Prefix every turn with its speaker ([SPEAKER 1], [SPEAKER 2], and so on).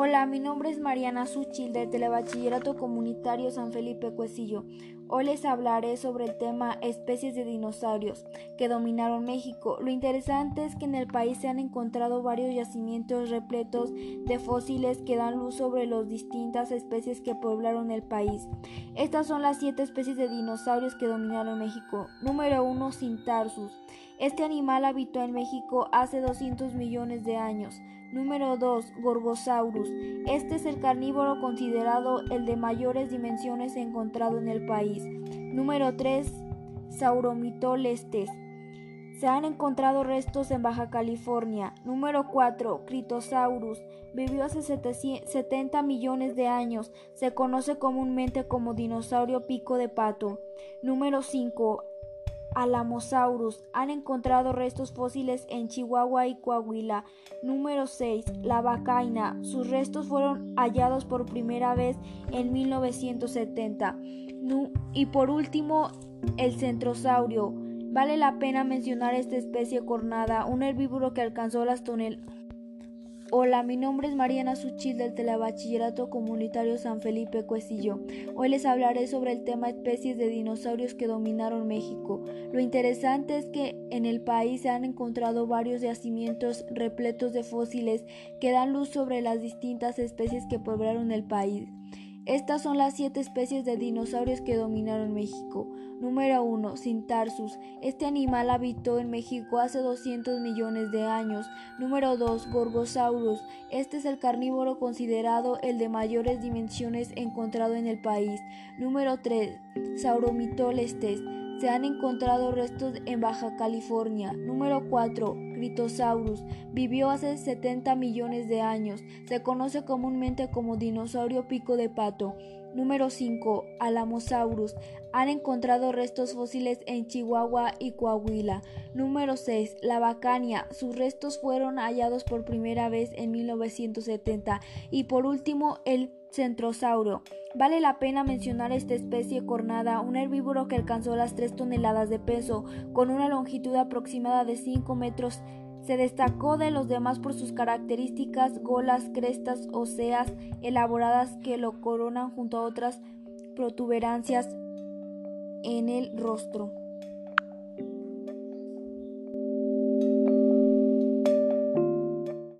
[SPEAKER 1] Hola, mi nombre es Mariana Suchil del Telebachillerato Comunitario San Felipe Cuesillo. Hoy les hablaré sobre el tema especies de dinosaurios que dominaron México. Lo interesante es que en el país se han encontrado varios yacimientos repletos de fósiles que dan luz sobre las distintas especies que poblaron el país. Estas son las siete especies de dinosaurios que dominaron México. Número 1. Cintarsus. Este animal habitó en México hace 200 millones de años. Número 2. Gorgosaurus. Este es el carnívoro considerado el de mayores dimensiones encontrado en el país. Número 3. Sauromitolestes. Se han encontrado restos en Baja California. Número 4. Critosaurus. Vivió hace 70 millones de años. Se conoce comúnmente como dinosaurio pico de pato. Número 5. Alamosaurus. Han encontrado restos fósiles en Chihuahua y Coahuila. Número 6. La vacaina. Sus restos fueron hallados por primera vez en 1970. y por último, el centrosaurio. Vale la pena mencionar esta especie cornada, un herbívoro que alcanzó las toneladas Hola, mi nombre es Mariana Suchil del Telebachillerato Comunitario San Felipe Cuesillo. Hoy les hablaré sobre el tema especies de dinosaurios que dominaron México. Lo interesante es que en el país se han encontrado varios yacimientos repletos de fósiles que dan luz sobre las distintas especies que poblaron el país. Estas son las siete especies de dinosaurios que dominaron México. Número 1. Cintarsus. Este animal habitó en México hace 200 millones de años. Número 2. Gorgosaurus. Este es el carnívoro considerado el de mayores dimensiones encontrado en el país. Número 3. Sauromitolestes. Se han encontrado restos en Baja California. Número 4. Critosaurus. Vivió hace 70 millones de años. Se conoce comúnmente como dinosaurio pico de pato. Número 5. Alamosaurus. Han encontrado restos fósiles en Chihuahua y Coahuila. Número 6. La Bacania. Sus restos fueron hallados por primera vez en 1970. Y por último, el centrosauro. Vale la pena mencionar esta especie cornada, un herbívoro que alcanzó las 3 toneladas de peso, con una longitud aproximada de 5 metros. Se destacó de los demás por sus características golas, crestas óseas elaboradas que lo coronan junto a otras protuberancias en el rostro.